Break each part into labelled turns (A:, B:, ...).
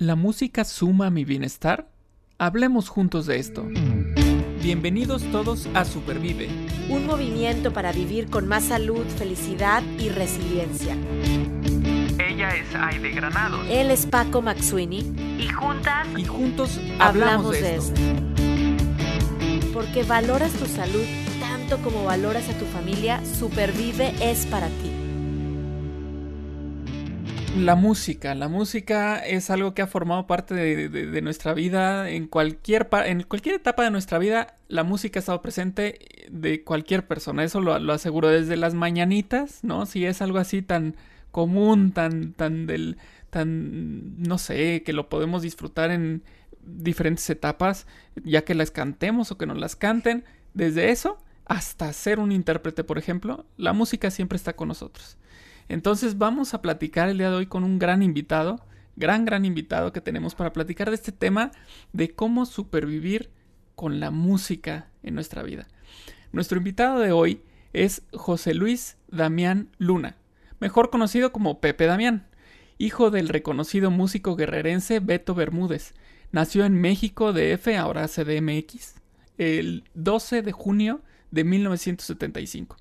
A: ¿La música suma a mi bienestar? Hablemos juntos de esto. Bienvenidos todos a Supervive.
B: Un movimiento para vivir con más salud, felicidad y resiliencia.
A: Ella es Aide Granados.
B: Él es Paco Maxuini.
C: Y juntas.
A: Y juntos hablamos, de, esto.
B: Porque valoras tu salud tanto como valoras a tu familia, Supervive es para ti.
A: La música, la música es algo que ha formado parte de, nuestra vida en cualquier, en cualquier etapa de nuestra vida. La música ha estado presente de cualquier persona, eso lo, lo aseguro desde las mañanitas, ¿no? Si es algo así tan común, tan, tan del, tan, no sé, que lo podemos disfrutar en diferentes etapas, ya que las cantemos o que nos las canten, desde eso hasta ser un intérprete, por ejemplo, la música siempre está con nosotros. Entonces vamos a platicar el día de hoy con un gran invitado, gran, gran invitado que tenemos para platicar de este tema de cómo supervivir con la música en nuestra vida. Nuestro invitado de hoy es José Luis Damián Luna, mejor conocido como Pepe Damián, hijo del reconocido músico guerrerense Beto Bermúdez. Nació en México DF, ahora CDMX, el 12 de junio de 1975.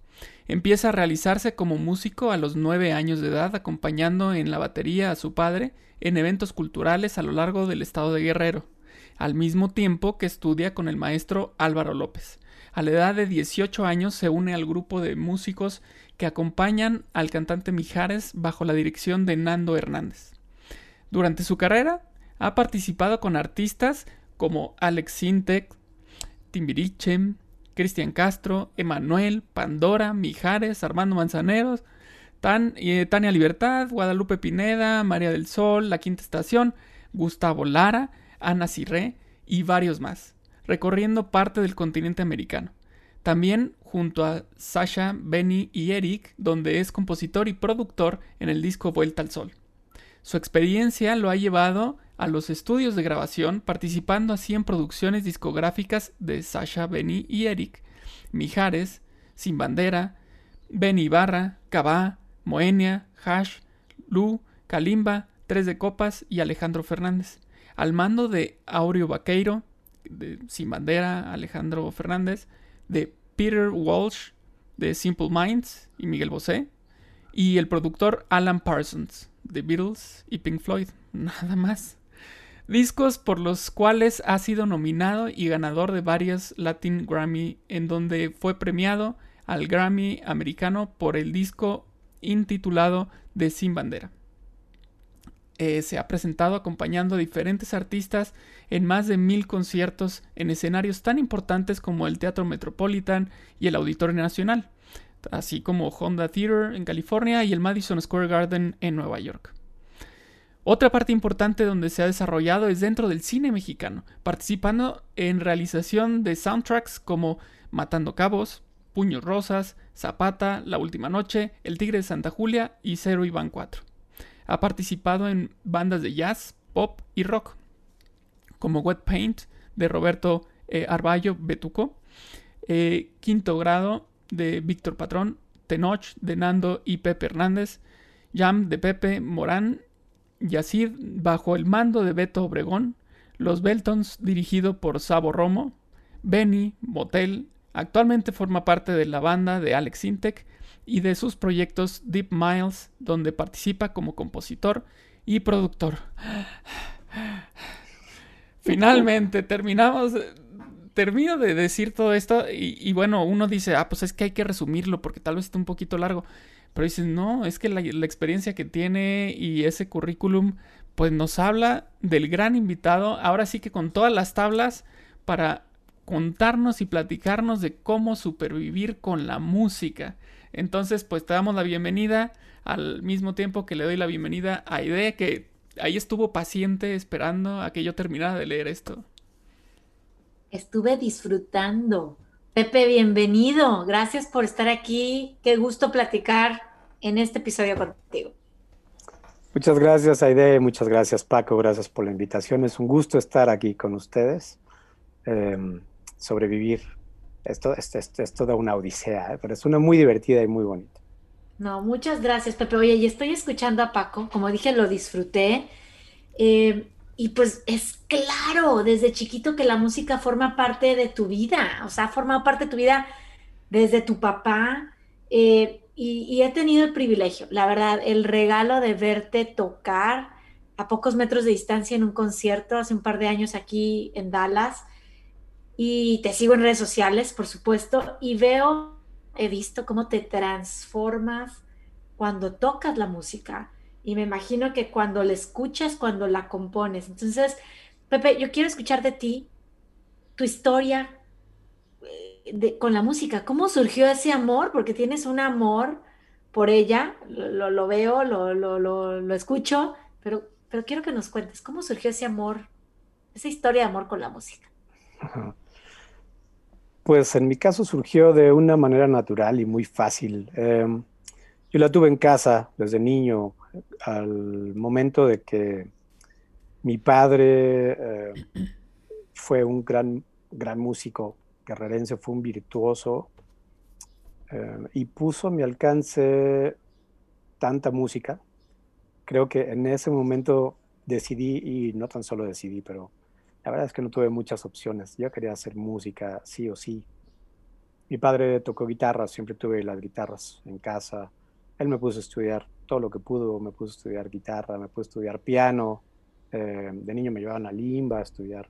A: Empieza a realizarse como músico a los nueve años de edad, acompañando en la batería a su padre en eventos culturales a lo largo del estado de Guerrero, al mismo tiempo que estudia con el maestro Álvaro López. A la edad de 18 años se une al grupo de músicos que acompañan al cantante Mijares bajo la dirección de Nando Hernández. Durante su carrera ha participado con artistas como Alex Sintek, Timbiriche, Cristian Castro, Emanuel, Pandora, Mijares, Armando Manzaneros, Tan, eh, Tania Libertad, Guadalupe Pineda, María del Sol, La Quinta Estación, Gustavo Lara, Ana Cirré y varios más, recorriendo parte del continente americano. También junto a Sasha, Benny y Eric, donde es compositor y productor en el disco Vuelta al Sol. Su experiencia lo ha llevado a los estudios de grabación, participando así en producciones discográficas de Sasha, Benny y Eric, Mijares, Sin Bandera, Benny Ibarra, Cabá, Moenia, Hash, Lu, Kalimba, Tres de Copas y Alejandro Fernández. Al mando de Aureo Vaqueiro, de Sin Bandera, Alejandro Fernández, de Peter Walsh, de Simple Minds y Miguel Bosé, y el productor Alan Parsons, de Beatles y Pink Floyd. Nada más discos por los cuales ha sido nominado y ganador de varios Latin Grammy, en donde fue premiado al Grammy americano por el disco intitulado De Sin Bandera. Eh, se ha presentado acompañando a diferentes artistas en más de mil conciertos en escenarios tan importantes como el Teatro Metropolitan y el Auditorio Nacional, así como Honda Theater en California y el Madison Square Garden en Nueva York. Otra parte importante donde se ha desarrollado es dentro del cine mexicano, participando en realización de soundtracks como Matando Cabos, Puños Rosas, Zapata, La Última Noche, El Tigre de Santa Julia y Cero Iván 4. Ha participado en bandas de jazz, pop y rock, como Wet Paint de Roberto eh, Arballo Betuco, eh, Quinto Grado de Víctor Patrón, Tenoch de Nando y Pepe Hernández, Jam de Pepe Morán Yacid bajo el mando de Beto Obregón, Los Beltons dirigido por Sabo Romo, Benny, Motel, actualmente forma parte de la banda de Alex Intec y de sus proyectos Deep Miles, donde participa como compositor y productor. Finalmente terminamos termino de decir todo esto y, y, bueno, uno dice, ah, pues es que hay que resumirlo porque tal vez esté un poquito largo. Pero dices, no, es que la, experiencia que tiene y ese currículum, pues nos habla del gran invitado, ahora sí que con todas las tablas para contarnos y platicarnos de cómo supervivir con la música. Entonces, pues te damos la bienvenida al mismo tiempo que le doy la bienvenida a Aide, que ahí estuvo paciente esperando a que yo terminara de leer esto.
C: Estuve disfrutando. Pepe, bienvenido. Gracias por estar aquí. Qué gusto platicar en este episodio contigo.
D: Muchas gracias, Aide. Muchas gracias, Paco. Gracias por la invitación. Es un gusto estar aquí con ustedes. Em, sobrevivir. Esto, esto, es toda una odisea, ¿eh? pero es una muy divertida y muy bonita.
C: No, muchas gracias, Pepe. Oye, y estoy escuchando a Paco. Como dije, lo disfruté. Eh, y pues es claro desde chiquito que la música forma parte de tu vida, o sea, ha formado parte de tu vida desde tu papá. Eh, y, he tenido el privilegio, la verdad, el regalo de verte tocar a pocos metros de distancia en un concierto hace un par de años aquí en Dallas. Y te sigo en redes sociales, por supuesto, y veo, he visto cómo te transformas cuando tocas la música y me imagino que cuando la escuchas, cuando la compones. Entonces, Pepe, yo quiero escuchar de ti tu historia con la música. ¿Cómo surgió ese amor? Porque tienes un amor por ella, lo, veo, lo, lo, escucho, pero, pero quiero que nos cuentes cómo surgió ese amor, esa historia de amor con la música.
D: Pues en mi caso surgió de una manera natural y muy fácil. Em, yo la tuve en casa desde niño, al momento de que mi padre eh, fue un gran, gran músico, guerrerense, fue un virtuoso eh, y puso a mi alcance tanta música. Creo que en ese momento decidí, y no tan solo decidí, pero la verdad es que no tuve muchas opciones. Yo quería hacer música sí o sí. Mi padre tocó guitarra, siempre tuve las guitarras en casa. Él me puso a estudiar todo lo que pudo, me puso a estudiar guitarra, me puso a estudiar piano. Eh, de niño me llevaban a Limba a estudiar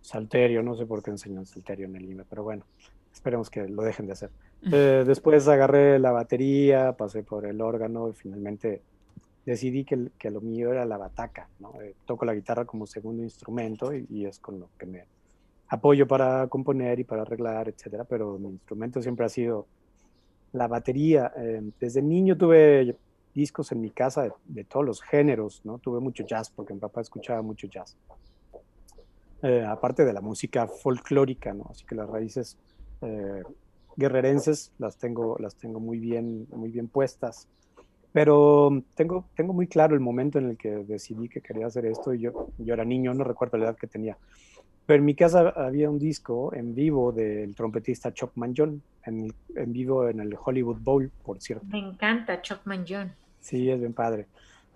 D: salterio, no sé por qué enseñan salterio en el Limba, pero bueno, esperemos que lo dejen de hacer. Eh, después agarré la batería, pasé por el órgano y finalmente decidí que, que lo mío era la bataca. ¿no? Eh, toco la guitarra como segundo instrumento y, y, es con lo que me apoyo para componer y para arreglar, etcétera, pero mi instrumento siempre ha sido la batería. desde niño tuve discos en mi casa de, todos los géneros, ¿no? Tuve mucho jazz porque mi papá escuchaba mucho jazz. Eh, aparte de la música folclórica, ¿no? Así que las raíces eh, guerrerenses las tengo, las tengo muy bien, muy bien puestas. Pero tengo, tengo muy claro el momento en el que decidí que quería hacer esto y yo, yo era niño, no recuerdo la edad que tenía. Pero en mi casa había un disco en vivo del trompetista Chuck Manjon, en, en vivo en el Hollywood Bowl, por cierto.
C: Me encanta Chuck Manjon.
D: Sí, es bien padre.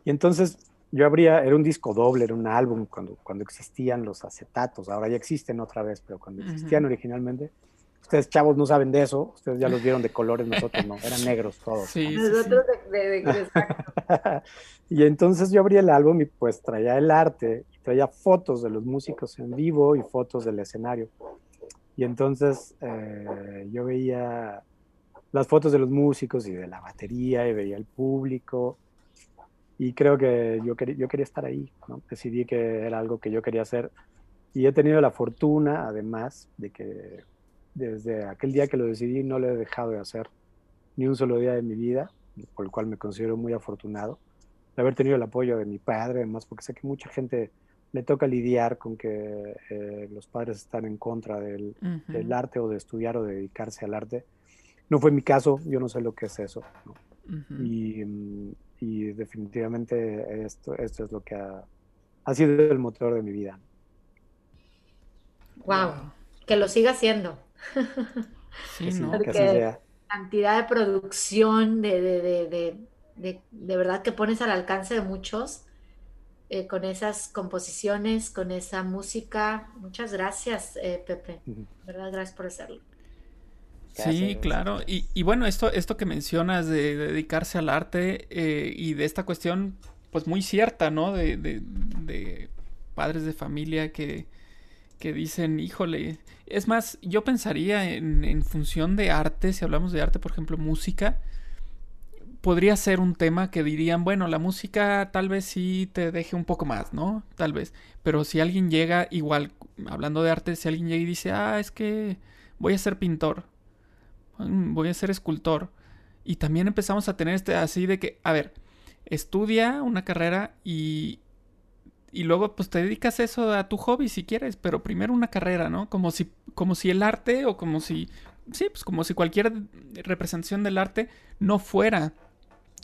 D: Y entonces yo abría, era un disco doble, era un álbum cuando, cuando existían los acetatos, ahora ya existen otra vez, pero cuando existían originalmente, ustedes chavos no saben de eso, ustedes ya los vieron de colores, nosotros no, eran negros todos.
C: Sí, nosotros de,
D: Y entonces yo abría el álbum y pues traía el arte, traía fotos de los músicos en vivo y fotos del escenario. Y entonces eh, yo veía las fotos de los músicos y de la batería y veía el público. Y creo que yo, quería, yo quería estar ahí, ¿no? decidí que era algo que yo quería hacer. Y he tenido la fortuna, además, de que desde aquel día que lo decidí no lo he dejado de hacer ni un solo día de mi vida, por el cual me considero muy afortunado de haber tenido el apoyo de mi padre, además, porque sé que mucha gente le toca lidiar con que eh, los padres están en contra del, del, arte o de estudiar o de dedicarse al arte. No fue mi caso, yo no sé lo que es eso. y, y, definitivamente esto, esto es lo que ha, ha, sido el motor de mi vida.
C: Wow, que lo siga siendo.
A: sí, ¿no?
C: Porque cantidad de producción, de, de, de, de, de verdad que pones al alcance de muchos. Eh, con esas composiciones, con esa música. Muchas gracias, eh, Pepe. ¿Verdad? Gracias por hacerlo.
A: Sí, claro. Y, bueno, esto, esto que mencionas de, dedicarse al arte eh, y de esta cuestión, pues muy cierta, ¿no? De, de, padres de familia que, que, dicen, híjole, es más, yo pensaría en, en, función de arte, si hablamos de arte, por ejemplo, música, podría ser un tema que dirían, bueno, la música tal vez sí te deje un poco más, ¿no? Tal vez. Pero si alguien llega, igual, hablando de arte, si alguien llega y dice, ah, es que voy a ser pintor voy a ser escultor. Y también empezamos a tener este así de que, a ver, estudia una carrera y, y luego pues te dedicas eso a tu hobby si quieres, pero primero una carrera, ¿no? Como si, como si el arte o como si, sí, pues como si cualquier representación del arte no fuera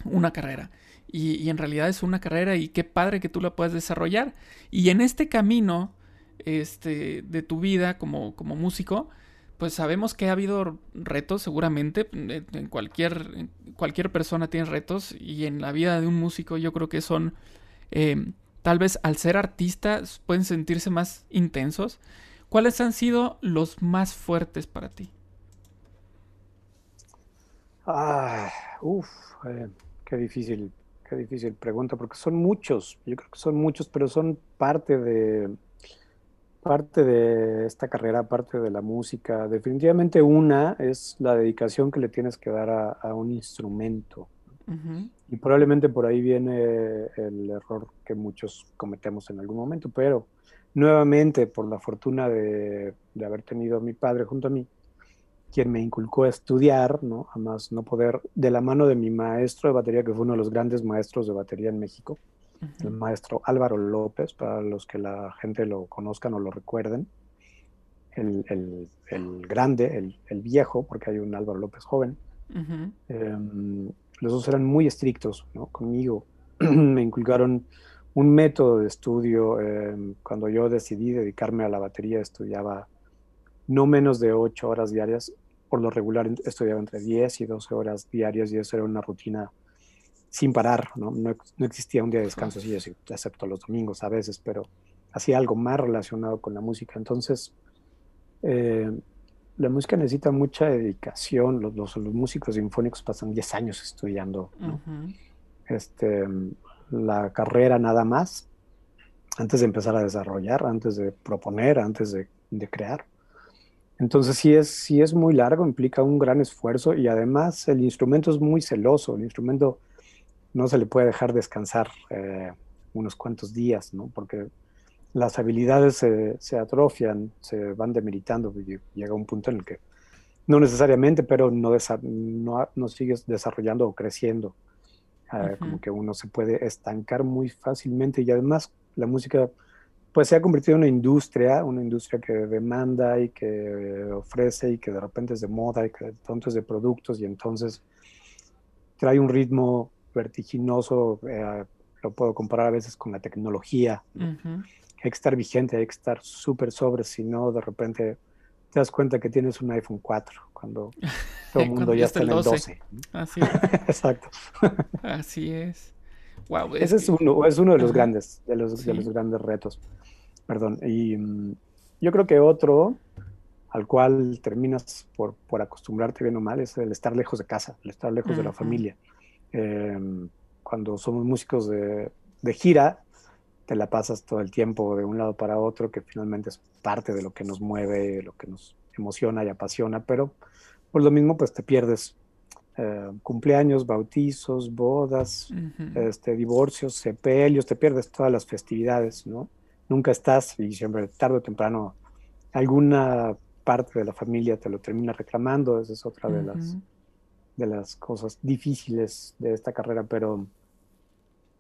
A: una carrera. Y, y en realidad es una carrera y qué padre que tú la puedas desarrollar. Y en este camino este, de tu vida como, como músico, pues sabemos que ha habido retos seguramente, en cualquier, cualquier persona tiene retos y en la vida de un músico yo creo que son eh, tal vez al ser artistas pueden sentirse más intensos. ¿Cuáles han sido los más fuertes para ti?
D: Ah, uff, eh, qué difícil, qué difícil pregunta, porque son muchos, yo creo que son muchos, pero son parte de, parte de esta carrera, parte de la música. Definitivamente una es la dedicación que le tienes que dar a, un instrumento. Y probablemente por ahí viene el error que muchos cometemos en algún momento, pero nuevamente por la fortuna de, de haber tenido a mi padre junto a mí, quien me inculcó a estudiar, ¿no? Además, no poder, de la mano de mi maestro de batería, que fue uno de los grandes maestros de batería en México, el maestro Álvaro López, para los que la gente lo conozcan o lo recuerden, el, el, el grande, el, el, viejo, porque hay un Álvaro López joven. Em, los dos eran muy estrictos ¿no? conmigo. me inculcaron un método de estudio. Em, cuando yo decidí dedicarme a la batería, estudiaba no menos de ocho horas diarias. Por lo regular estudiaba entre 10 y 12 horas diarias y eso era una rutina sin parar, ¿no? No, existía un día de descanso así, excepto los domingos a veces, pero hacía algo más relacionado con la música. Entonces, eh, la música necesita mucha dedicación. Los, los, músicos sinfónicos pasan 10 años estudiando este, la carrera nada más, antes de empezar a desarrollar, antes de proponer, antes de, de crear. Entonces sí es, sí es muy largo, implica un gran esfuerzo y además el instrumento es muy celoso, el instrumento no se le puede dejar descansar eh, unos cuantos días, ¿no? Porque las habilidades se, atrofian, se van demeritando, y llega un punto en el que no necesariamente, pero no, no, no sigues desarrollando o creciendo. Eh, como que uno se puede estancar muy fácilmente y además la música pues se ha convertido en una industria, una industria que demanda y que ofrece y que de repente es de moda y que de es de productos y entonces trae un ritmo vertiginoso, eh, lo puedo comparar a veces con la tecnología. Hay que estar vigente, hay que estar súper sobre, si no de repente te das cuenta que tienes un iPhone 4 cuando todo el mundo ya está en el 12.
A: Así es.
D: Exacto.
A: Así es.
D: Ese es uno, es uno de los grandes, de los, de los grandes retos. Perdón. Y mm, yo creo que otro al cual terminas por, por, acostumbrarte bien o mal es el estar lejos de casa, el estar lejos de la familia. Em, cuando somos músicos de, de, gira, te la pasas todo el tiempo de un lado para otro, que finalmente es parte de lo que nos mueve, lo que nos emociona y apasiona, pero por lo mismo pues te pierdes eh, cumpleaños, bautizos, bodas, este, divorcios, sepelios, te pierdes todas las festividades, ¿no? Nunca estás y siempre tarde o temprano alguna parte de la familia te lo termina reclamando, esa es otra de las de las cosas difíciles de esta carrera, pero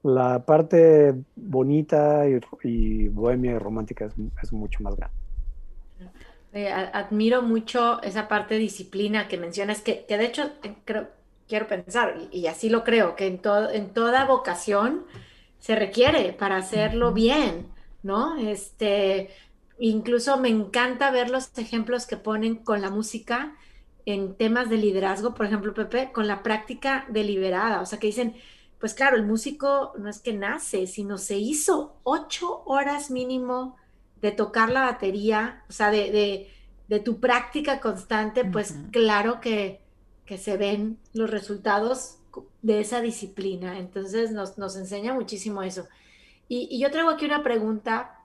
D: la parte bonita y, bohemia y romántica es, mucho más grande.
C: admiro mucho esa parte de disciplina que mencionas, que, de hecho eh, creo, quiero pensar, y, así lo creo, que en, en toda vocación se requiere para hacerlo bien, ¿no? Este, incluso me encanta ver los ejemplos que ponen con la música en temas de liderazgo, por ejemplo, Pepe, con la práctica deliberada, o sea, que dicen, pues claro, el músico no es que nace, sino se hizo ocho horas mínimo de tocar la batería, o sea, de, tu práctica constante, pues claro que, se ven los resultados de esa disciplina. Entonces nos, enseña muchísimo eso. Y, y, yo traigo aquí una pregunta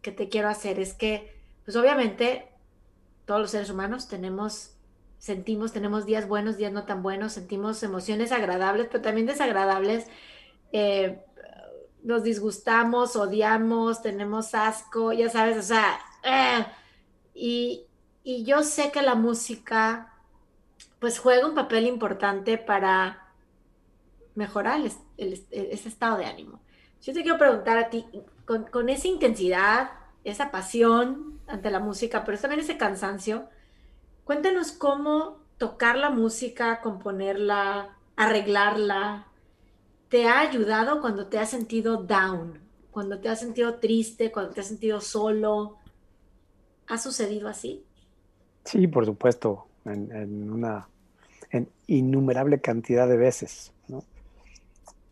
C: que te quiero hacer, es que, pues obviamente, todos los seres humanos tenemos sentimos, tenemos días buenos, días no tan buenos, sentimos emociones agradables, pero también desagradables. Eh, nos disgustamos, odiamos, tenemos asco, ya sabes, o sea, eh, y, yo sé que la música pues juega un papel importante para mejorar ese estado de ánimo. Yo te quiero preguntar a ti, con, con, esa intensidad, esa pasión ante la música, pero también ese cansancio, Cuéntanos cómo tocar la música, componerla, arreglarla, te ha ayudado cuando te has sentido down, cuando te has sentido triste, cuando te has sentido solo. ¿Ha sucedido así?
D: Sí, por supuesto, en, una innumerable cantidad de veces.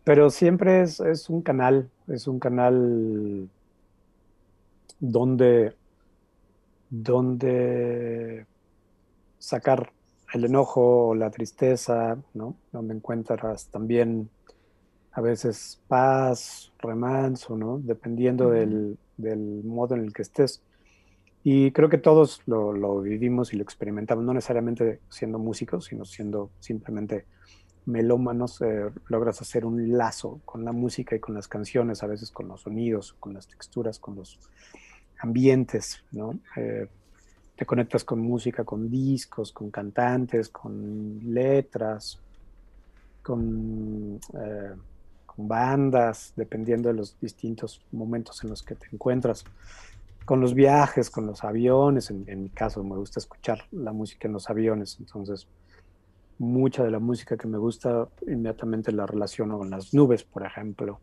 D: pero siempre es, es, un canal, es un canal donde, donde sacar el enojo, la tristeza, ¿no? Donde encuentras también a veces paz, remanso, ¿no? Dependiendo del, del, modo en el que estés. Y creo que todos lo, lo, vivimos y lo experimentamos, no necesariamente siendo músicos, sino siendo simplemente melómanos, eh, logras hacer un lazo con la música y con las canciones, a veces con los sonidos, con las texturas, con los ambientes, ¿no? Eh, te conectas con música, con discos, con cantantes, con letras, con, eh, con, bandas, dependiendo de los distintos momentos en los que te encuentras, con los viajes, con los aviones, en, en mi caso me gusta escuchar la música en los aviones, entonces mucha de la música que me gusta inmediatamente la relaciono con las nubes, por ejemplo.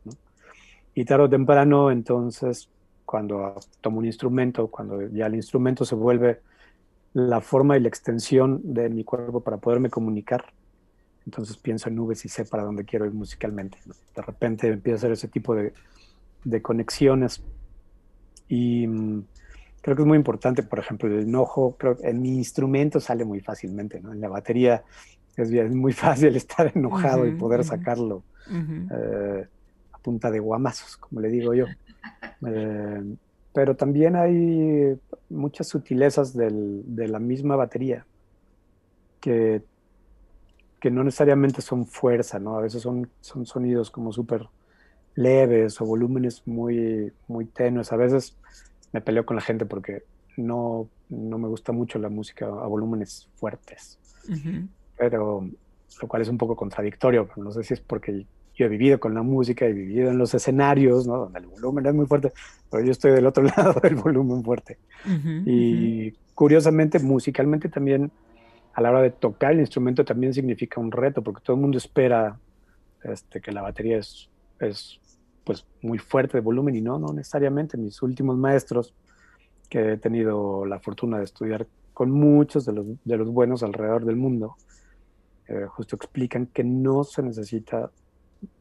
D: Y tarde o temprano, entonces, cuando tomo un instrumento, cuando ya el instrumento se vuelve la forma y la extensión de mi cuerpo para poderme comunicar, entonces pienso en nubes y sé para dónde quiero ir musicalmente. De repente empiezo a hacer ese tipo de, de conexiones. Y mm, creo que es muy importante, por ejemplo, el enojo, creo que en mi instrumento sale muy fácilmente, ¿no? En la batería es, muy fácil estar enojado y poder sacarlo eh, a punta de guamazos, como le digo yo. Eh, pero también hay muchas sutilezas de la misma batería que, que no necesariamente son fuerza, ¿no? A veces son, son sonidos como súper leves o volúmenes muy, muy tenues. A veces me peleo con la gente porque no, no me gusta mucho la música a volúmenes fuertes pero lo cual es un poco contradictorio, pero no sé si es porque yo he vivido con la música, he vivido en los escenarios, ¿no? Donde el volumen es muy fuerte, pero yo estoy del otro lado del volumen fuerte. y curiosamente, musicalmente también, a la hora de tocar el instrumento también significa un reto, porque todo el mundo espera este, que la batería es, es pues muy fuerte de volumen y no, no necesariamente. Mis últimos maestros, que he tenido la fortuna de estudiar con muchos de los, de los buenos alrededor del mundo, eh, justo explican que no se necesita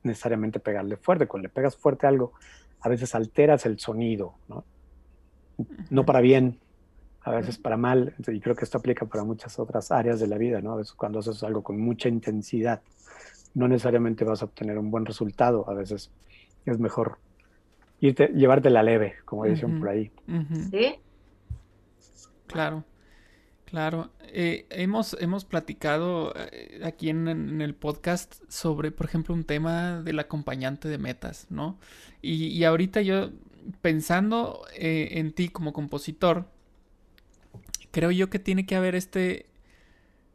D: necesariamente pegarle fuerte. Cuando le pegas fuerte a algo, a veces alteras el sonido, ¿no? No para bien, a veces para mal. Y creo que esto aplica para muchas otras áreas de la vida, ¿no? A veces cuando haces algo con mucha intensidad, no necesariamente vas a obtener un buen resultado. A veces es mejor irte, llevarte la leve, como dicen por ahí.
C: Sí.
A: Claro. Claro, eh, hemos, hemos platicado eh, aquí en, el podcast sobre, por ejemplo, un tema del acompañante de metas, ¿no? Y, ahorita yo, pensando eh, en ti como compositor, creo yo que tiene que haber este,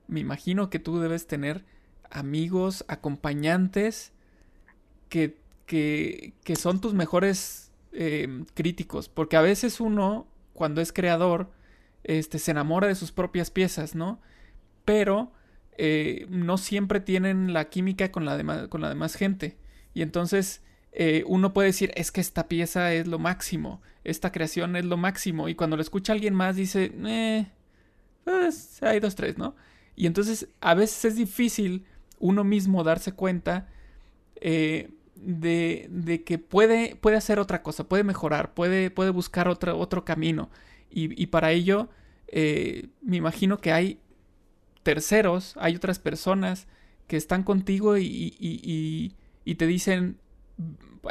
A: me imagino que tú debes tener amigos, acompañantes, que, que, que son tus mejores críticos, porque a veces uno, cuando es creador, este, se enamora de sus propias piezas, ¿no? Pero eh, no siempre tienen la química con la, demás gente. Y entonces eh, uno puede decir, es que esta pieza es lo máximo, esta creación es lo máximo. Y cuando lo escucha alguien más dice, eh, pues hay dos, tres, ¿no? Y entonces a veces es difícil uno mismo darse cuenta de, de, que puede, puede hacer otra cosa, puede mejorar, puede, puede buscar otro, otro camino. Y, para ello, eh, me imagino que hay terceros, hay otras personas que están contigo y, te dicen,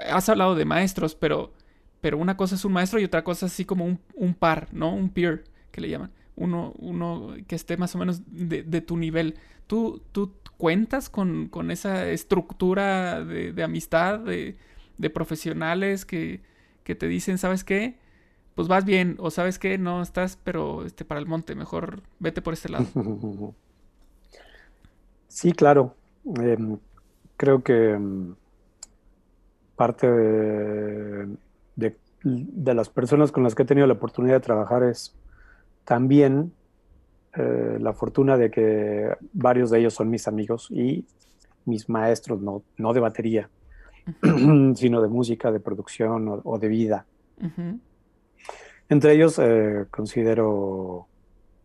A: has hablado de maestros, pero, pero una cosa es un maestro y otra cosa es así como un, par, ¿no? Un peer, que le llaman. Uno, uno que esté más o menos de, tu nivel. ¿Tú, tú cuentas con, esa estructura de, amistad, de, profesionales que, que te dicen, ¿sabes qué? Pues vas bien, o sabes que no estás, pero este, para el monte, mejor vete por este lado.
D: Sí, claro. Em, creo que em, parte de, de, las personas con las que he tenido la oportunidad de trabajar es también eh, la fortuna de que varios de ellos son mis amigos y mis maestros, no, no de batería, sino de música, de producción o, de vida. Entre ellos eh, considero,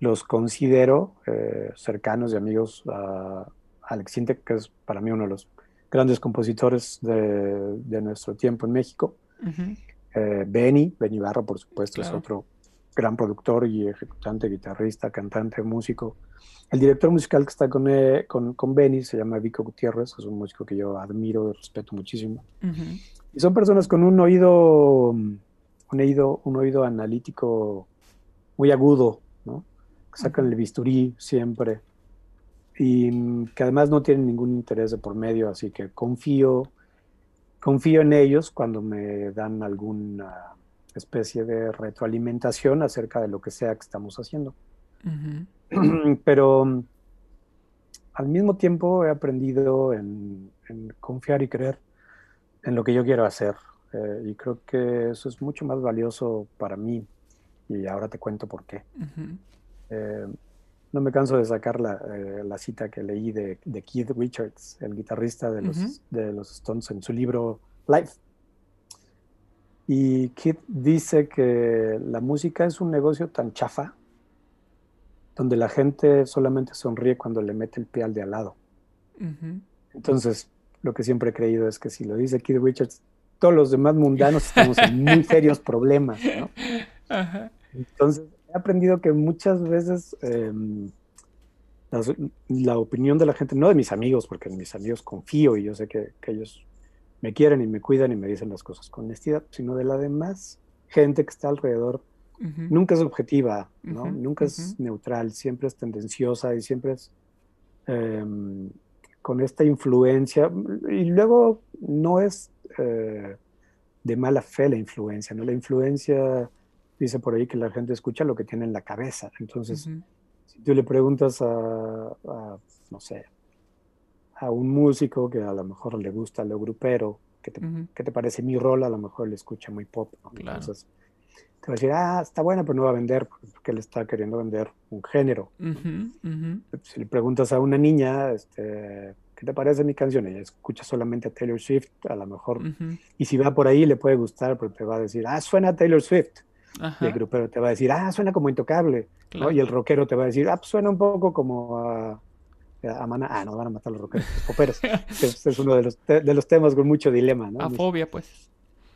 D: los considero eh, cercanos y amigos a Alex Sintek, que es para mí uno de los grandes compositores de, nuestro tiempo en México. Eh, Benny, Benny Barra, por supuesto, es otro gran productor y ejecutante, guitarrista, cantante, músico. El director musical que está con, eh, con, con, Benny se llama Vico Gutiérrez, es un músico que yo admiro y respeto muchísimo. Y son personas con un oído, un oído, un oído analítico muy agudo, ¿no? Que sacan el bisturí siempre y que además no tienen ningún interés de por medio, así que confío, confío en ellos cuando me dan alguna especie de retroalimentación acerca de lo que sea que estamos haciendo. Pero al mismo tiempo he aprendido en, confiar y creer en lo que yo quiero hacer. Eh, y creo que eso es mucho más valioso para mí. Y ahora te cuento por qué. Eh, no me canso de sacar la, eh, cita que leí de, Keith Richards, el guitarrista de los, de los Stones, en su libro Life. Y Keith dice que la música es un negocio tan chafa, donde la gente solamente sonríe cuando le mete el pie al de al lado. Entonces, lo que siempre he creído es que si lo dice Keith Richards, todos los demás mundanos estamos en muy serios problemas, ¿no? Entonces, he aprendido que muchas veces em, la, opinión de la gente, no de mis amigos, porque en mis amigos confío y yo sé que, que ellos me quieren y me cuidan y me dicen las cosas con honestidad, sino de la demás gente que está alrededor. Nunca es objetiva, ¿no? Nunca es neutral, siempre es tendenciosa y siempre es em, con esta influencia. Y luego no es eh, de mala fe la influencia, ¿no? La influencia dice por ahí que la gente escucha lo que tiene en la cabeza. Entonces, si tú le preguntas a, no sé, a un músico que a lo mejor le gusta lo grupero, ¿qué te, ¿qué te parece mi rol? A lo mejor le escucha muy pop. Entonces, te va a decir, ah, está buena, pero no va a vender, porque él está queriendo vender un género. Si le preguntas a una niña, este, ¿qué te parece mi canción? Ella escucha solamente a Taylor Swift, a lo mejor. Y si va por ahí, le puede gustar, pero te va a decir, ah, suena a Taylor Swift. Y el grupero te va a decir, ah, suena como intocable. Y el rockero te va a decir, ah, pues suena un poco como a, a Mana. Ah, no, van a matar los rockeros, los poperos. este es uno de los, de los temas con mucho dilema, ¿no?
A: A fobia, pues.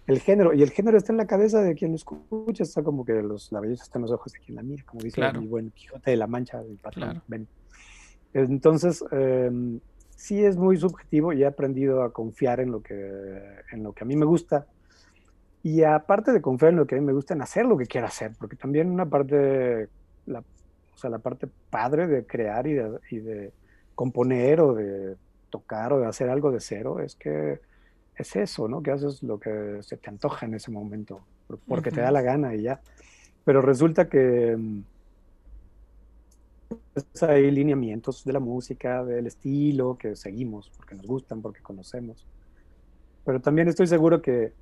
D: El género, y el género está en la cabeza de quien lo escucha, está como que los, la belleza está en los ojos de quien la mira, como dice el buen Quijote de la Mancha, el patrón. Entonces, em, sí es muy subjetivo y he aprendido a confiar en lo que, en lo que a mí me gusta y aparte de confiar en lo que a mí me gusta, en hacer lo que quiero hacer, porque también una parte, la, o sea, la parte padre de crear y de, y de, componer o de tocar o de hacer algo de cero es que es eso, ¿no? Que haces lo que se te antoja en ese momento, porque te da la gana y ya. Pero resulta que mm, hay lineamientos de la música, del estilo que seguimos, porque nos gustan, porque conocemos. Pero también estoy seguro que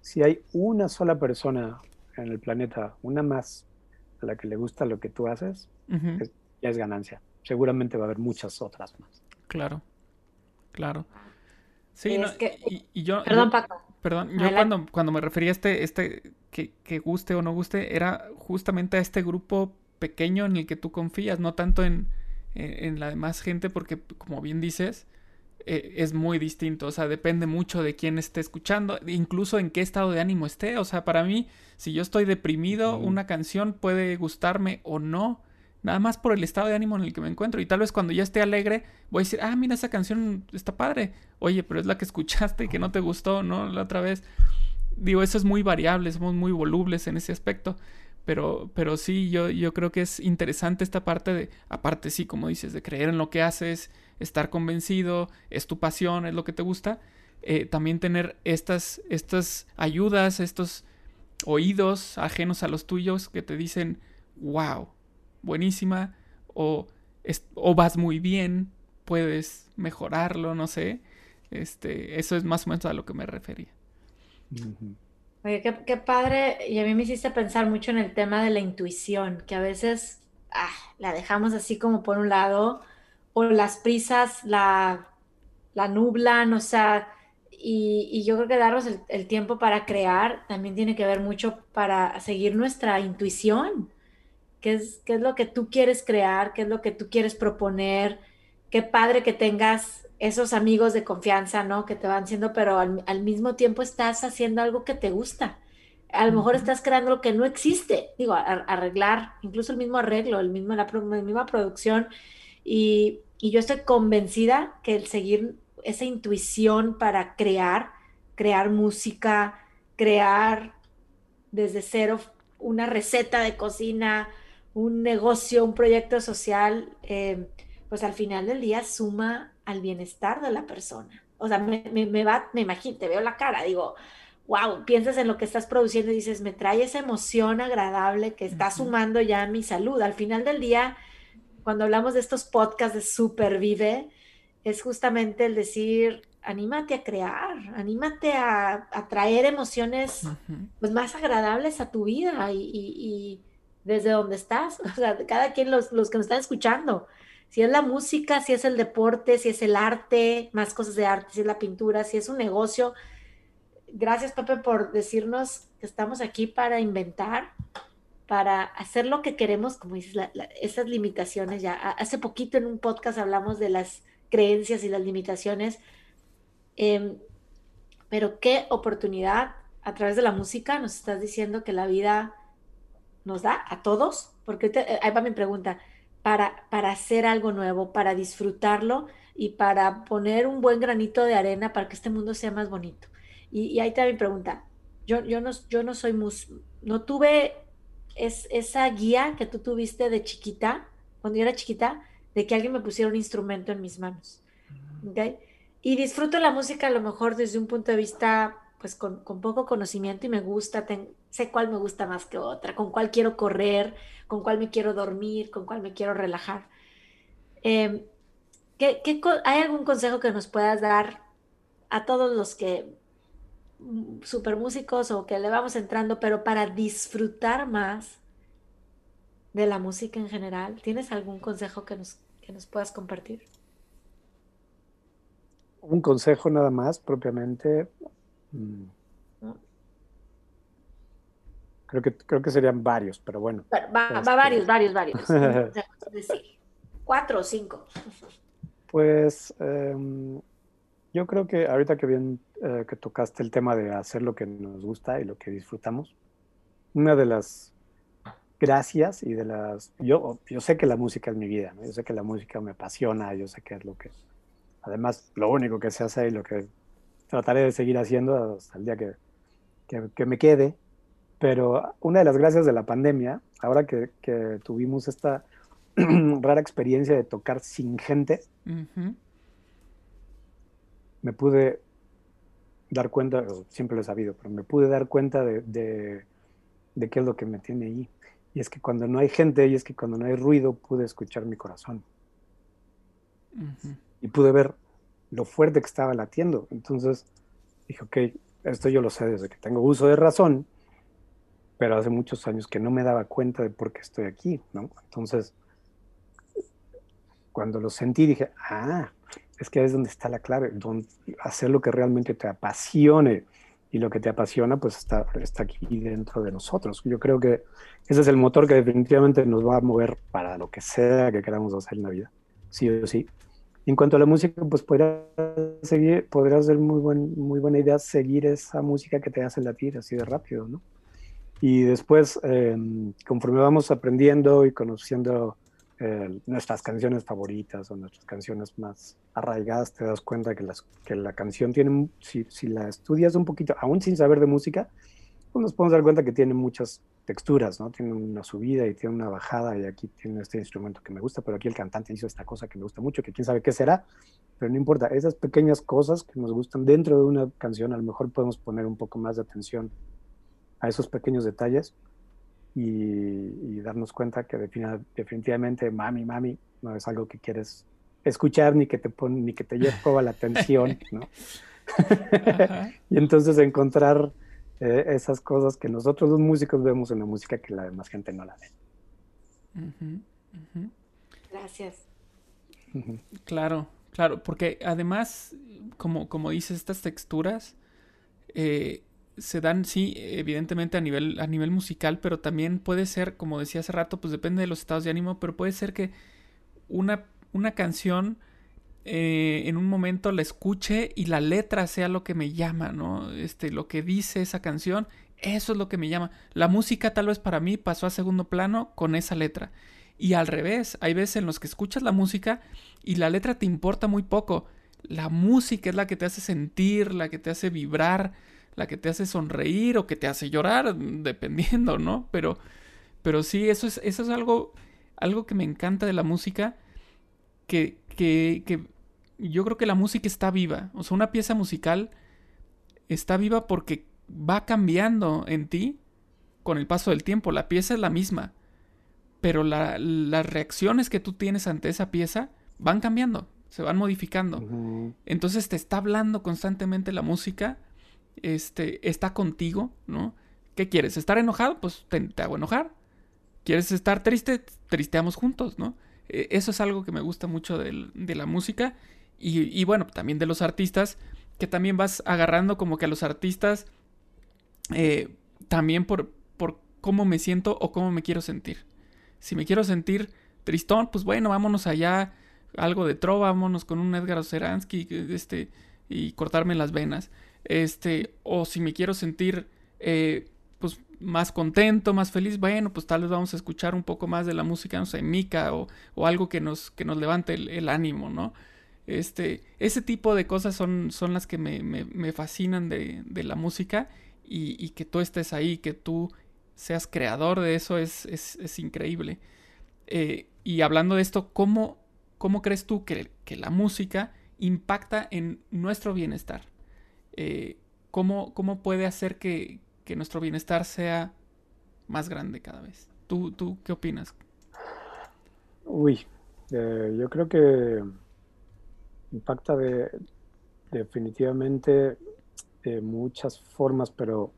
D: si hay una sola persona en el planeta, una más, a la que le gusta lo que tú haces, ya es ganancia. Seguramente va a haber muchas otras más.
A: Claro, claro. Sí, y, yo...
C: Perdón, Paco.
A: Perdón, yo cuando, cuando me refería a este, este que, que, guste o no guste, era justamente a este grupo pequeño en el que tú confías, no tanto en, en la demás gente, porque como bien dices, eh, es muy distinto, o sea, depende mucho de quién esté escuchando, incluso en qué estado de ánimo esté, o sea, para mí, si yo estoy deprimido, una canción puede gustarme o no, nada más por el estado de ánimo en el que me encuentro, y tal vez cuando ya esté alegre, voy a decir, ah, mira, esa canción está padre, oye, pero es la que escuchaste y que no te gustó, ¿no? La otra vez, digo, eso es muy variable, somos muy volubles en ese aspecto. Pero, pero sí, yo, yo creo que es interesante esta parte de, aparte sí, como dices, de creer en lo que haces, estar convencido, es tu pasión, es lo que te gusta, eh, también tener estas, estas ayudas, estos oídos ajenos a los tuyos que te dicen, wow, buenísima, o, o vas muy bien, puedes mejorarlo, no sé. Este, eso es más o menos a lo que me refería.
C: Oye, qué, padre, y a mí me hiciste pensar mucho en el tema de la intuición, que a veces ah, la dejamos así como por un lado, o las prisas la, la nublan, o sea, y, yo creo que darnos el, tiempo para crear también tiene que ver mucho para seguir nuestra intuición, qué es, qué es lo que tú quieres crear, qué es lo que tú quieres proponer, qué padre que tengas esos amigos de confianza, ¿no? Que te van siendo, pero al, mismo tiempo estás haciendo algo que te gusta. A lo mejor estás creando lo que no existe, digo, arreglar, incluso el mismo arreglo, el mismo, la, misma producción. Y, y yo estoy convencida que el seguir esa intuición para crear, crear música, crear desde cero una receta de cocina, un negocio, un proyecto social, eh, pues al final del día suma al bienestar de la persona. O sea, me, me, va, me imagino, te veo la cara, digo, wow, piensas en lo que estás produciendo y dices, me trae esa emoción agradable que está sumando ya a mi salud. Al final del día, cuando hablamos de estos podcasts de Supervive, es justamente el decir, anímate a crear, anímate a, traer emociones pues, más agradables a tu vida y, desde donde estás, o sea, cada quien los, los que nos están escuchando, si es la música, si es el deporte, si es el arte, más cosas de arte, si es la pintura, si es un negocio. Gracias, Pepe, por decirnos que estamos aquí para inventar, para hacer lo que queremos, como dices, esas limitaciones ya. Hace poquito en un podcast hablamos de las creencias y las limitaciones Em, pero qué oportunidad a través de la música nos estás diciendo que la vida nos da a todos, porque eh, ahí va mi pregunta, para, para hacer algo nuevo, para disfrutarlo y para poner un buen granito de arena para que este mundo sea más bonito. Y, ahí está mi pregunta. Yo, yo, no, yo no soy mus, no tuve es, esa guía que tú tuviste de chiquita, cuando yo era chiquita, de que alguien me pusiera un instrumento en mis manos. ¿okay? Y disfruto la música a lo mejor desde un punto de vista, pues con, poco conocimiento y me gusta, sé cuál me gusta más que otra, con cuál quiero correr, con cuál me quiero dormir, con cuál me quiero relajar. Em, ¿qué, hay algún consejo que nos puedas dar a todos los que mm, super músicos o que le vamos entrando, pero para disfrutar más de la música en general? ¿Tienes algún consejo que nos, que nos puedas compartir?
D: un consejo nada más, propiamente. Mm. Creo que, creo que serían varios, pero bueno.
C: Va, este, varios, varios, varios. Cuatro o cinco.
D: Pues em, yo creo que ahorita que bien eh, que tocaste el tema de hacer lo que nos gusta y lo que disfrutamos, una de las gracias y de las... Yo, yo sé que la música es mi vida, yo sé que la música me apasiona, yo sé que es lo que Además, lo único que se hace y lo que trataré de seguir haciendo hasta el día que, que, me quede. Pero una de las gracias de la pandemia, ahora que, que tuvimos esta rara experiencia de tocar sin gente, me pude dar cuenta, siempre lo he sabido, pero me pude dar cuenta de, de, qué es lo que me tiene ahí. Y es que cuando no hay gente y es que cuando no hay ruido, pude escuchar mi corazón y pude ver lo fuerte que estaba latiendo. Entonces dije, ok, esto yo lo sé desde que tengo uso de razón, pero hace muchos años que no me daba cuenta de por qué estoy aquí, ¿no? Entonces, cuando lo sentí, dije, ah, es que es donde está la clave, donde hacer lo que realmente te apasione. Y lo que te apasiona, pues está, está aquí dentro de nosotros. Yo creo que ese es el motor que definitivamente nos va a mover para lo que sea que queramos hacer en la vida, sí o sí. En cuanto a la música, pues podría seguir, ser muy, buen, muy buena idea seguir esa música que te hace latir así de rápido, ¿no? Y después, em, conforme vamos aprendiendo y conociendo eh, nuestras canciones favoritas o nuestras canciones más arraigadas, te das cuenta que la canción tiene, si, si la estudias un poquito, aún sin saber de música, pues nos podemos dar cuenta que tiene muchas texturas, ¿no? Tiene una subida y tiene una bajada y aquí tiene este instrumento que me gusta, pero aquí el cantante hizo esta cosa que me gusta mucho, que quién sabe qué será, pero no importa, esas pequeñas cosas que nos gustan dentro de una canción, a lo mejor podemos poner un poco más de atención a esos pequeños detalles y, darnos cuenta que definitivamente mami, mami, no es algo que quieres escuchar ni que te pone, ni que te lleve la atención, ¿no? y entonces encontrar eh, esas cosas que nosotros los músicos vemos en la música que la demás gente no la ve.
C: Gracias.
A: Claro, claro, porque además, como, como dices, estas texturas eh, se dan, sí, evidentemente a nivel, a nivel musical, pero también puede ser, como decía hace rato, pues depende de los estados de ánimo, pero puede ser que una, una canción eh, en un momento la escuche y la letra sea lo que me llama, ¿no? Este, lo que dice esa canción, eso es lo que me llama. La música tal vez para mí pasó a segundo plano con esa letra. Y al revés, hay veces en los que escuchas la música y la letra te importa muy poco. La música es la que te hace sentir, la que te hace vibrar, la que te hace sonreír o que te hace llorar, dependiendo, ¿no? Pero, pero sí, eso es, eso es algo, algo que me encanta de la música, que, que, que yo creo que la música está viva. O sea, una pieza musical está viva porque va cambiando en ti con el paso del tiempo. La pieza es la misma, pero las reacciones que tú tienes ante esa pieza van cambiando, se van modificando. Entonces te está hablando constantemente la música, este, está contigo, ¿no? ¿Qué quieres? ¿Estar enojado? Pues te, hago enojar. ¿Quieres estar triste? Tristeamos juntos, ¿no? E, eso es algo que me gusta mucho de, la música y, y bueno, también de los artistas, que también vas agarrando como que a los artistas eh, también por, por cómo me siento o cómo me quiero sentir. Si me quiero sentir tristón, pues bueno, vámonos allá, algo de trova, vámonos con un Edgar Oceransky este, y cortarme las venas. Este, o si me quiero sentir eh, pues más contento, más feliz, bueno, pues tal vez vamos a escuchar un poco más de la música, no sé, Mika o, o algo que nos, que nos levante el, ánimo, ¿no? Este, ese tipo de cosas son, son las que me, me, fascinan de, de, la música y, que tú estés ahí, que tú seas creador de eso es, es, increíble. Eh, y hablando de esto, ¿cómo, cómo crees tú que, que, la música impacta en nuestro bienestar? Eh, ¿cómo, ¿cómo, puede hacer que, que, nuestro bienestar sea más grande cada vez? ¿Tú, tú qué opinas?
D: Uy, eh, yo creo que impacta de, definitivamente de muchas formas, pero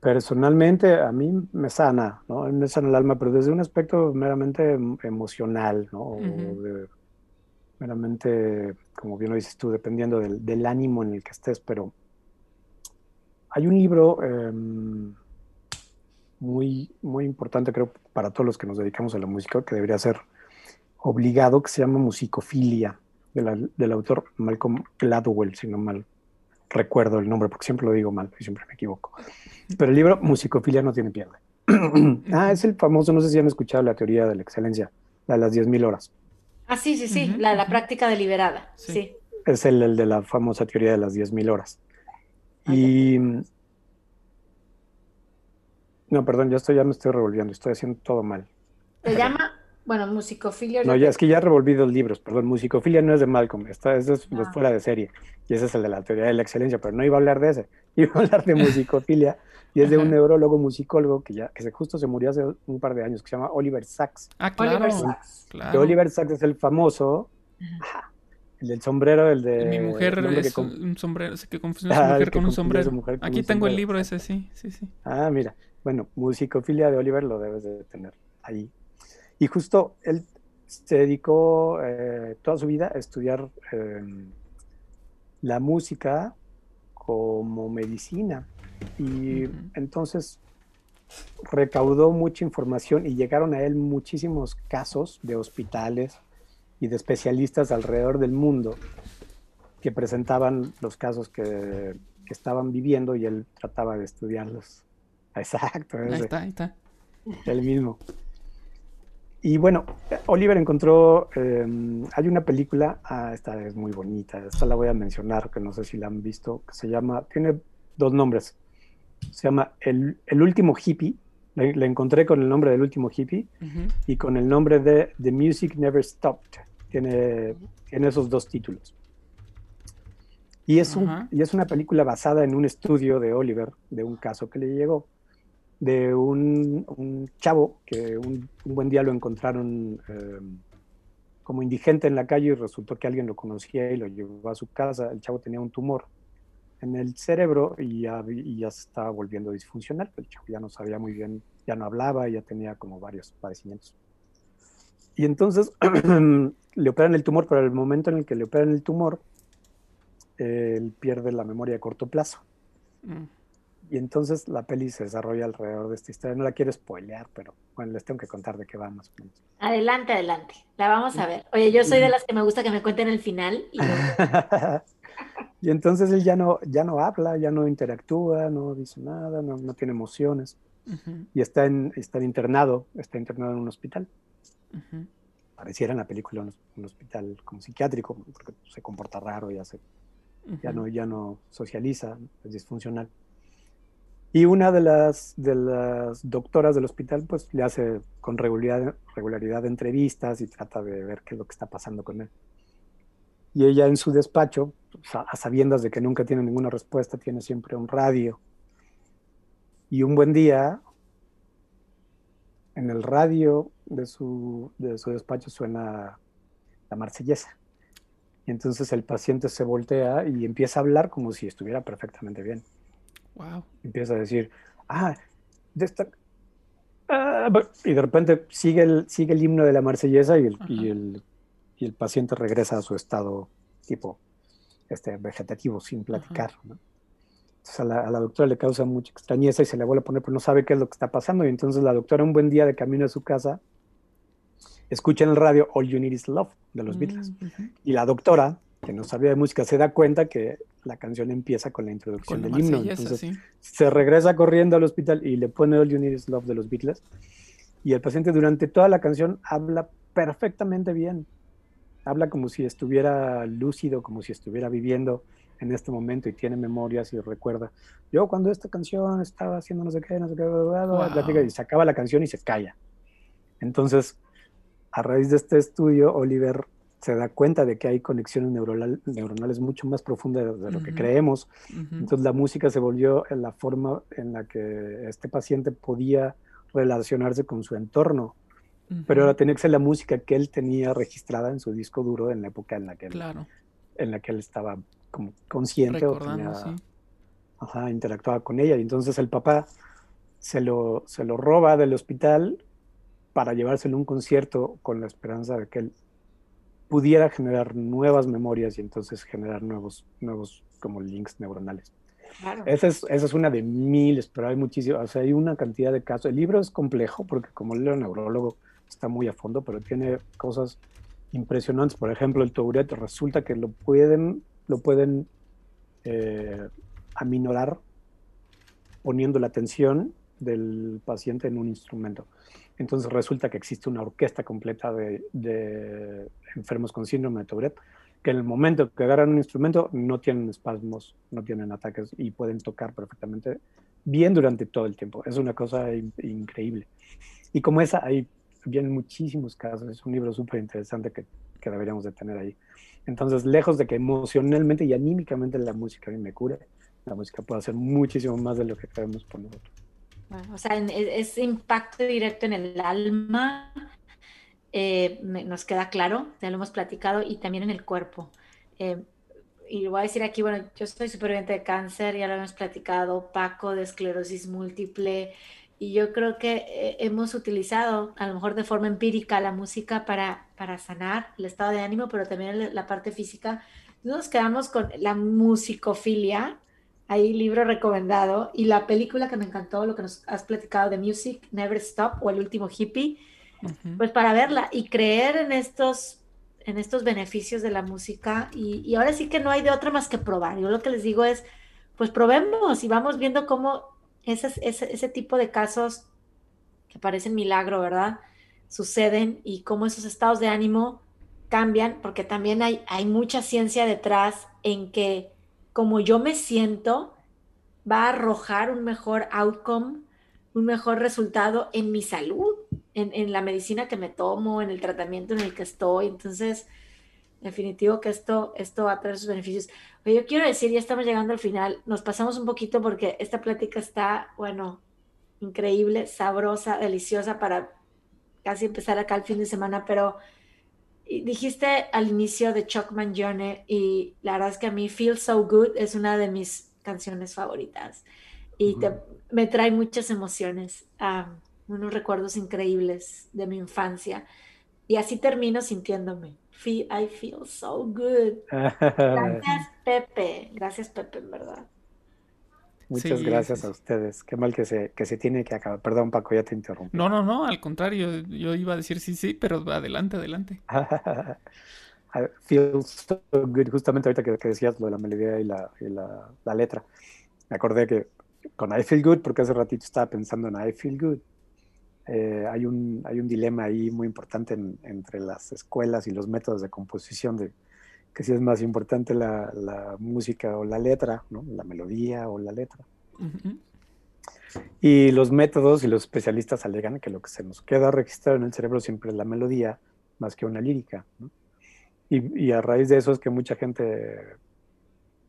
D: personalmente a mí me sana, ¿no? Me sana el alma, pero desde un aspecto meramente em, emocional, ¿no? meramente, como bien lo dices tú, dependiendo del, ánimo en el que estés, pero hay un libro em, muy, muy importante, creo, para todos los que nos dedicamos a la música, que debería ser obligado, que se llama Musicofilia, del autor Malcolm Gladwell, si no mal recuerdo el nombre porque siempre lo digo mal y siempre me equivoco. Pero el libro Musicofilia no tiene pierde. ah, es el famoso, no sé si han escuchado la teoría de la excelencia, la de las 10.000 horas.
C: Ah, sí, sí, sí, la, la práctica deliberada, sí.
D: Es el, el, de la famosa teoría de las 10.000 horas. Y... No, perdón, ya estoy, ya me estoy revolviendo, estoy haciendo todo mal.
C: Se llama bueno, musicofilia.
D: No, ya es que ya he revolvido libros, perdón. Musicofilia no es de Malcolm, esta es ah. fuera de serie. Y ese es el de la teoría de la excelencia, pero no iba a hablar de ese. Iba a hablar de musicofilia. y es de un neurólogo musicólogo que ya que justo se murió hace un par de años, que se llama Oliver Sacks.
A: Ah, claro. Oliver Sacks.
D: Que Oliver Sacks es el famoso. El del sombrero, el de.
A: Mi mujer es un sombrero, que confundió a su mujer con un sombrero. Aquí tengo el libro ese, sí, sí, sí.
D: Ah, mira. Bueno, musicofilia de Oliver lo debes de tener ahí y justo él se dedicó eh, toda su vida a estudiar em, la música como medicina. Y entonces recaudó mucha información y llegaron a él muchísimos casos de hospitales y de especialistas alrededor del mundo que presentaban los casos que, estaban viviendo y él trataba de estudiarlos. Exacto.
A: Ahí está, ahí está.
D: Él mismo. Y bueno, Oliver encontró, em, hay una película, ah, esta es muy bonita, esta la voy a mencionar, que no sé si la han visto, que se llama, tiene dos nombres, se llama El, último hippie, la, encontré con el nombre del último hippie y con el nombre de The Music Never Stopped, tiene, tiene esos dos títulos. Y es, un, y es una película basada en un estudio de Oliver, de un caso que le llegó de un, chavo que un, buen día lo encontraron em, como indigente en la calle y resultó que alguien lo conocía y lo llevó a su casa. El chavo tenía un tumor en el cerebro y ya, y ya estaba volviendo disfuncional. El chavo ya no sabía muy bien, ya no hablaba, ya tenía como varios padecimientos. Y entonces le operan el tumor, pero el momento en el que le operan el tumor, él pierde la memoria a corto plazo. Mm y entonces la peli se desarrolla alrededor de esta historia. No la quiero spoilear, pero bueno, les tengo que contar de qué va más o menos.
C: Adelante, adelante. La vamos a ver. Oye, yo soy de las que me gusta que me cuenten el final.
D: Y, entonces él ya no, ya no habla, ya no interactúa, no dice nada, no, no tiene emociones. Y está, en, está internado, está internado en un hospital. Pareciera en la película un, hospital como psiquiátrico, porque se comporta raro, ya, se, ya, no, ya no socializa, es disfuncional. Y una de las, de las doctoras del hospital pues le hace con regularidad, regularidad entrevistas y trata de ver qué es lo que está pasando con él. Y ella en su despacho, a sabiendas de que nunca tiene ninguna respuesta, tiene siempre un radio. Y un buen día, en el radio de su, de su despacho suena la marsellesa. Y entonces el paciente se voltea y empieza a hablar como si estuviera perfectamente bien.
A: Wow.
D: Empieza a decir, ah, de esta... Ah, y de repente sigue el, sigue el himno de la marsellesa y el, y el, y, el, paciente regresa a su estado tipo este, vegetativo, sin platicar. Entonces a la, a la, doctora le causa mucha extrañeza y se le vuelve a poner, pero no sabe qué es lo que está pasando. Y entonces la doctora, un buen día de camino a su casa, escucha en el radio All You Need Is Love de los Beatles. Mm, y la doctora, que no sabía de música, se da cuenta que la canción empieza con la introducción del himno. Entonces se regresa corriendo al hospital y le pone All You Need Is Love de los Beatles. Y el paciente durante toda la canción habla perfectamente bien. Habla como si estuviera lúcido, como si estuviera viviendo en este momento y tiene memorias y recuerda. Yo cuando esta canción estaba haciendo no sé qué, no sé qué, y se acaba la canción y se calla. Entonces, a raíz de este estudio, Oliver se da cuenta de que hay conexiones neuronales mucho más profundas de lo que creemos. Entonces la música se volvió en la forma en la que este paciente podía relacionarse con su entorno. Pero ahora tenía que ser la música que él tenía registrada en su disco duro en la época en la que, él, en la que él estaba como consciente o tenía, interactuaba con ella. Y entonces el papá se lo, se lo roba del hospital para llevárselo a un concierto con la esperanza de que él pudiera generar nuevas memorias y entonces generar nuevos, nuevos como links neuronales. Esa, es, esa es una de miles, pero hay muchísimas, o sea, hay una cantidad de casos. El libro es complejo porque como el neurólogo está muy a fondo, pero tiene cosas impresionantes. Por ejemplo, el Tourette resulta que lo pueden, lo pueden eh, aminorar poniendo la atención del paciente en un instrumento. Entonces resulta que existe una orquesta completa de, enfermos con síndrome de Tourette que en el momento que agarran un instrumento no tienen espasmos, no tienen ataques y pueden tocar perfectamente bien durante todo el tiempo. Es una cosa increíble. Y como esa, hay vienen muchísimos casos. Es un libro súper interesante que, deberíamos de tener ahí. Entonces, lejos de que emocionalmente y anímicamente la música me cure, la música puede hacer muchísimo más de lo que creemos por nosotros
C: o sea, e, ese impacto directo en el alma eh, nos queda claro, ya lo hemos platicado, y también en el cuerpo. Eh, y lo voy a decir aquí, bueno, yo soy superviviente de cáncer, ya lo hemos platicado, Paco de esclerosis múltiple, y yo creo que eh, hemos utilizado, a lo mejor de forma empírica, la música para, para sanar el estado de ánimo, pero también la parte física. Nos quedamos con la musicofilia, Ahí libro recomendado. Y la película que me encantó, lo que nos has platicado de Music Never Stop o El último hippie, pues para verla y creer en estos, en estos beneficios de la música. Y, ahora sí que no hay de otra más que probar. Yo lo que les digo es, pues probemos y vamos viendo cómo ese, ese, ese tipo de casos que parecen milagro, ¿verdad? Suceden y cómo esos estados de ánimo cambian, porque también hay, hay mucha ciencia detrás en que como yo me siento, va a arrojar un mejor outcome, un mejor resultado en mi salud, en, la medicina que me tomo, en el tratamiento en el que estoy. Entonces, definitivo que esto, esto va a traer sus beneficios. Pero yo quiero decir, ya estamos llegando al final, nos pasamos un poquito porque esta plática está, bueno, increíble, sabrosa, deliciosa para casi empezar acá el fin de semana, pero dijiste al inicio de Chuckman Journey y la verdad es que a mí Feel So Good es una de mis canciones favoritas y me trae muchas emociones, unos recuerdos increíbles de mi infancia y así termino sintiéndome. I feel so good. Gracias Pepe, gracias Pepe, en verdad.
D: Muchas gracias a ustedes. Qué mal que se, que se tiene que acabar. Perdón, Paco, ya te interrumpí.
A: No, no, no, al contrario, yo iba a decir sí, sí, pero adelante, adelante.
D: I feel so good, justamente ahorita que, decías lo de la melodía y, la, y la, la, letra. Me acordé que con I feel good, porque hace ratito estaba pensando en I feel good. Eh, hay, un, hay un dilema ahí muy importante entre las escuelas y los métodos de composición de que si es más importante la, la música o la letra, ¿no? la melodía o la letra. Y los métodos y los especialistas alegan que lo que se nos queda registrado en el cerebro siempre es la melodía más que una lírica. ¿no? Y, a raíz de eso es que mucha gente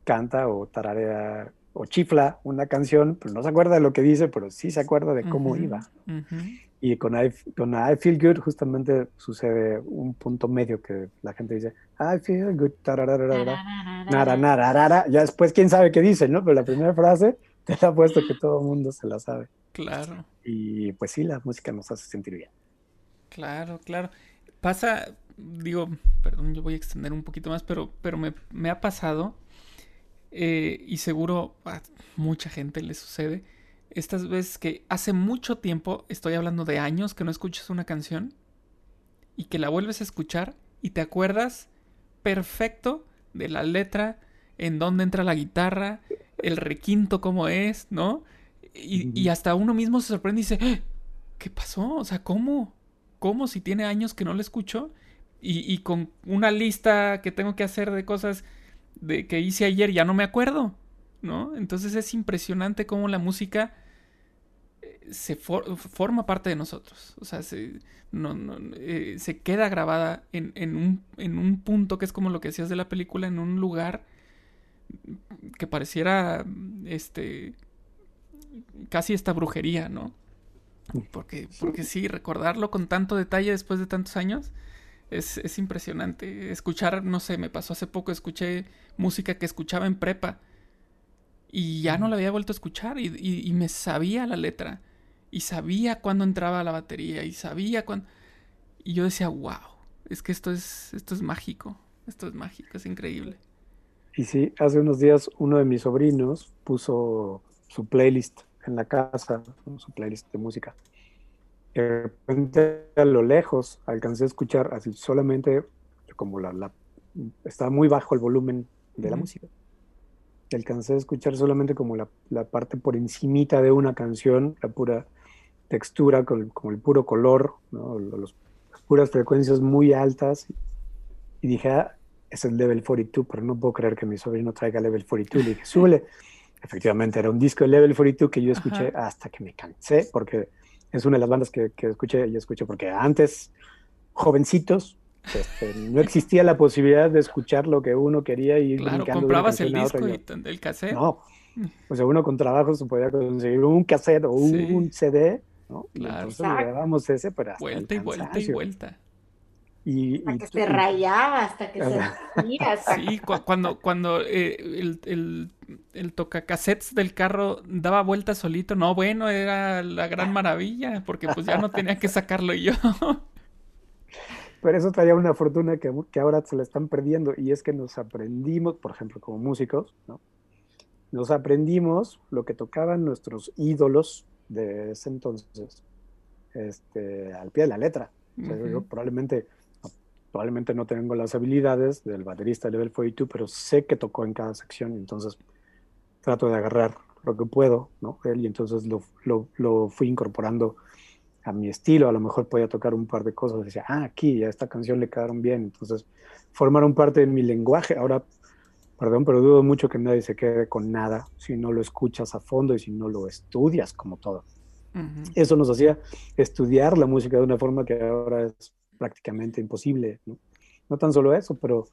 D: canta o tararea o chifla una canción, pero no se acuerda de lo que dice, pero sí se acuerda de cómo iba. Y con I, con I Feel Good justamente sucede un punto medio que la gente dice, I feel good, ya después quién sabe qué dice, ¿no? Pero la primera frase te la puesto que todo el mundo se la sabe.
A: Claro.
D: Y pues sí, la música nos hace sentir bien.
A: Claro, claro. Pasa, digo, perdón, yo voy a extender un poquito más, pero, pero me, ha pasado, eh, y seguro a mucha gente le sucede, estas veces que hace mucho tiempo, estoy hablando de años, que no escuchas una canción, y que la vuelves a escuchar y te acuerdas perfecto de la letra, en dónde entra la guitarra, el requinto cómo es, ¿no? Y, y hasta uno mismo se sorprende y dice, ¡Ah! ¿qué pasó? O sea, ¿cómo? ¿Cómo si tiene años que no la escucho? y, con una lista que tengo que hacer de cosas de, que hice ayer ya no me acuerdo, ¿no? Entonces es impresionante cómo la música se forma parte de nosotros, o sea, se, no, eh, se queda grabada en, en, un, en un punto que es como lo que decías de la película, en un lugar que pareciera este casi esta brujería, ¿no? Porque, porque sí, recordarlo con tanto detalle después de tantos años, es, impresionante. Escuchar, no sé, me pasó hace poco, escuché música que escuchaba en prepa y ya no la había vuelto a escuchar y, me sabía la letra y sabía cuándo entraba la batería y sabía cuándo... Y yo decía, wow, es que esto es, esto es mágico, esto es mágico, es increíble.
D: Y sí, hace unos días uno de mis sobrinos puso su playlist en la casa, su playlist de música de repente a lo lejos alcancé a escuchar así solamente como la, la estaba muy bajo el volumen de la música. Alcancé a escuchar solamente como la, la, parte por encimita de una canción, la pura textura, con, como el puro color, ¿no? Los, las puras frecuencias muy altas. Y dije, ah, es el Level 42, pero no puedo creer que mi sobrino traiga Level 42. Le dije, súbele. Efectivamente, era un disco de Level 42 que yo escuché hasta que me cansé, porque es una de las bandas que, escuché y escuché porque antes, jovencitos, este, no existía la posibilidad de escuchar lo que uno quería y
A: claro, comprabas el disco y el cassette.
D: No, o sea, uno con trabajo se podía conseguir un cassette o un CD, ¿no? Claro. entonces grabamos ese para
A: vuelta y vuelta y vuelta.
C: Y, hasta que se rayaba, hasta que se
A: Sí, cuando, cuando eh, el, el, el tocacassettes del carro daba vuelta solito, no, bueno, era la gran maravilla, porque pues ya no tenía que sacarlo yo.
D: Pero eso traía una fortuna que, que ahora se la están perdiendo, y es que nos aprendimos, por ejemplo, como músicos, ¿no? Nos aprendimos lo que tocaban nuestros ídolos de ese entonces, este, al pie de la letra. yo probablemente probablemente no tengo las habilidades del baterista de Level 42, pero sé que tocó en cada sección, entonces trato de agarrar lo que puedo, ¿no? y entonces lo, lo, lo, fui incorporando a mi estilo, a lo mejor podía tocar un par de cosas, decía, ah, aquí, a esta canción le quedaron bien, entonces formaron parte de mi lenguaje, ahora, perdón, pero dudo mucho que nadie se quede con nada si no lo escuchas a fondo y si no lo estudias como todo. Eso nos hacía estudiar la música de una forma que ahora es prácticamente imposible. ¿no? no tan solo eso, pero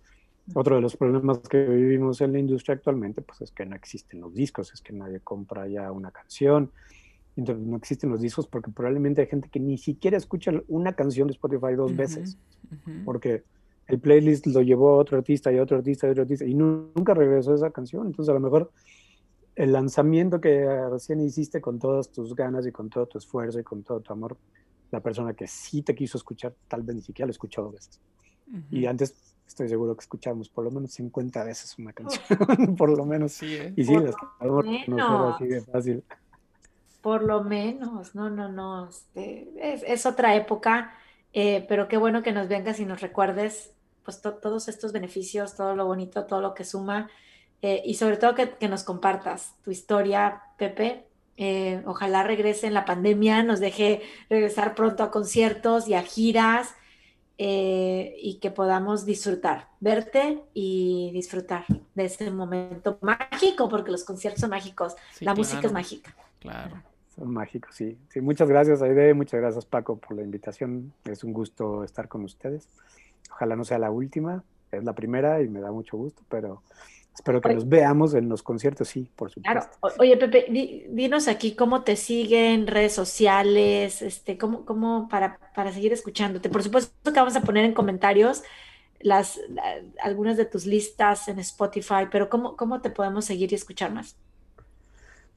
D: otro de los problemas que vivimos en la industria actualmente, pues es que no existen los discos, es que nadie compra ya una canción, entonces no existen los discos porque probablemente hay gente que ni siquiera escucha una canción de Spotify dos veces, porque el playlist lo llevó a otro artista y a otro artista y a otro artista y nunca regresó a esa canción, entonces a lo mejor el lanzamiento que recién hiciste con todas tus ganas y con todo tu esfuerzo y con todo tu amor, la persona que sí te quiso escuchar tal vez ni siquiera lo escuchó dos veces. Y antes estoy seguro que escuchamos por lo menos 50 veces una canción, por lo menos.
A: Sí, ¿eh?
D: Y sí,
C: Por lo
D: que no
C: menos.
D: así de fácil.
C: Por lo menos, no, no, no. este, es, es otra época, eh, pero qué bueno que nos vengas y nos recuerdes pues to- todos estos beneficios, todo lo bonito, todo lo que suma, eh, y sobre todo que, que nos compartas tu historia, Pepe. Eh, ojalá regrese en la pandemia, nos deje regresar pronto a conciertos y a giras, y que podamos disfrutar, verte y disfrutar de ese momento mágico, porque los conciertos son mágicos,
A: Sí,
C: la música es mágica.
A: Claro.
D: Son mágicos, sí. sí. Muchas gracias, Aide. Muchas gracias, Paco, por la invitación. Es un gusto estar con ustedes. Ojalá no sea la última. Es la primera y me da mucho gusto, pero espero que
C: Oye.
D: nos veamos en los conciertos, sí, por
C: Claro.
D: supuesto.
C: O- Oye, Pepe, di- dinos aquí cómo te siguen, redes sociales, este, cómo, cómo para, para seguir escuchándote. Por supuesto que vamos a poner en comentarios las, la- algunas de tus listas en Spotify, pero cómo, cómo te podemos seguir y escuchar más.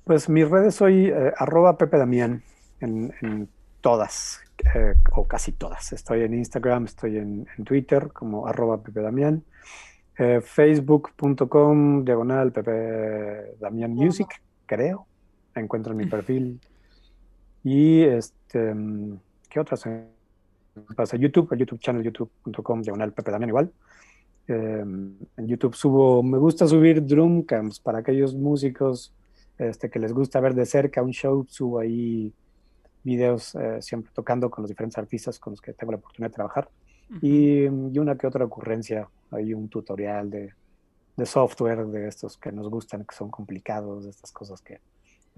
D: Pues mis redes soy eh, arroba Pepe Damián en, en todas, eh, o casi todas. Estoy en Instagram, estoy en, en Twitter como arroba Pepe Damián, eh, facebook.com diagonal Pepe Damián Music, creo. Encuentro mi perfil. Y este, ¿qué otras? Pasa YouTube, el YouTube channel, youtube.com diagonal Pepe Damián igual. Eh, en YouTube subo, me gusta subir drum camps para aquellos músicos este, que les gusta ver de cerca un show, subo ahí videos eh, siempre tocando con los diferentes artistas con los que tengo la oportunidad de trabajar y, y una que otra ocurrencia, hay un tutorial de, de software de estos que nos gustan, que son complicados, de estas cosas que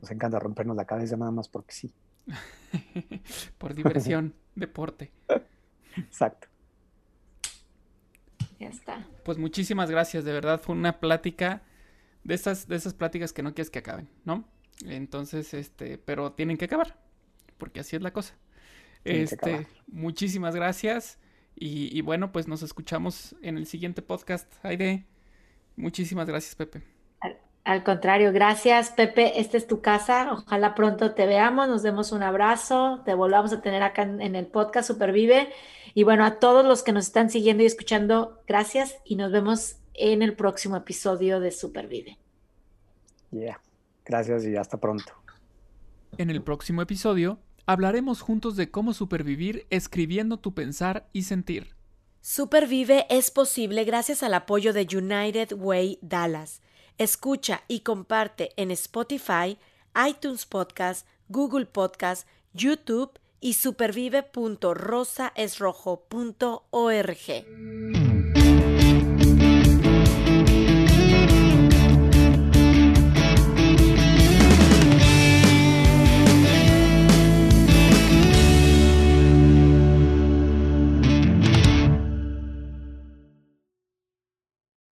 D: nos encanta rompernos la cabeza nada más porque sí.
A: Por diversión, deporte.
D: Exacto.
C: Ya está.
A: Pues muchísimas gracias, de verdad fue una plática de esas, de esas pláticas que no quieres que acaben, ¿no? Entonces, este, pero tienen que acabar, porque así es la cosa.
D: Tienen
A: Este, muchísimas gracias y, y bueno, pues nos escuchamos en el siguiente podcast. Aide, muchísimas gracias, Pepe.
C: Al, al contrario, gracias, Pepe. Esta es tu casa. Ojalá pronto te veamos, nos demos un abrazo, te volvamos a tener acá en, en el podcast Supervive. Y bueno, a todos los que nos están siguiendo y escuchando, gracias y nos vemos en el próximo episodio de Supervive.
D: Yeah. Gracias y hasta pronto.
A: En el próximo episodio hablaremos juntos de cómo supervivir escribiendo tu pensar y sentir.
B: Supervive es posible gracias al apoyo de United Way Dallas. Escucha y comparte en Spotify, iTunes Podcast, Google Podcast, YouTube y supervive.rosaesrojo.org.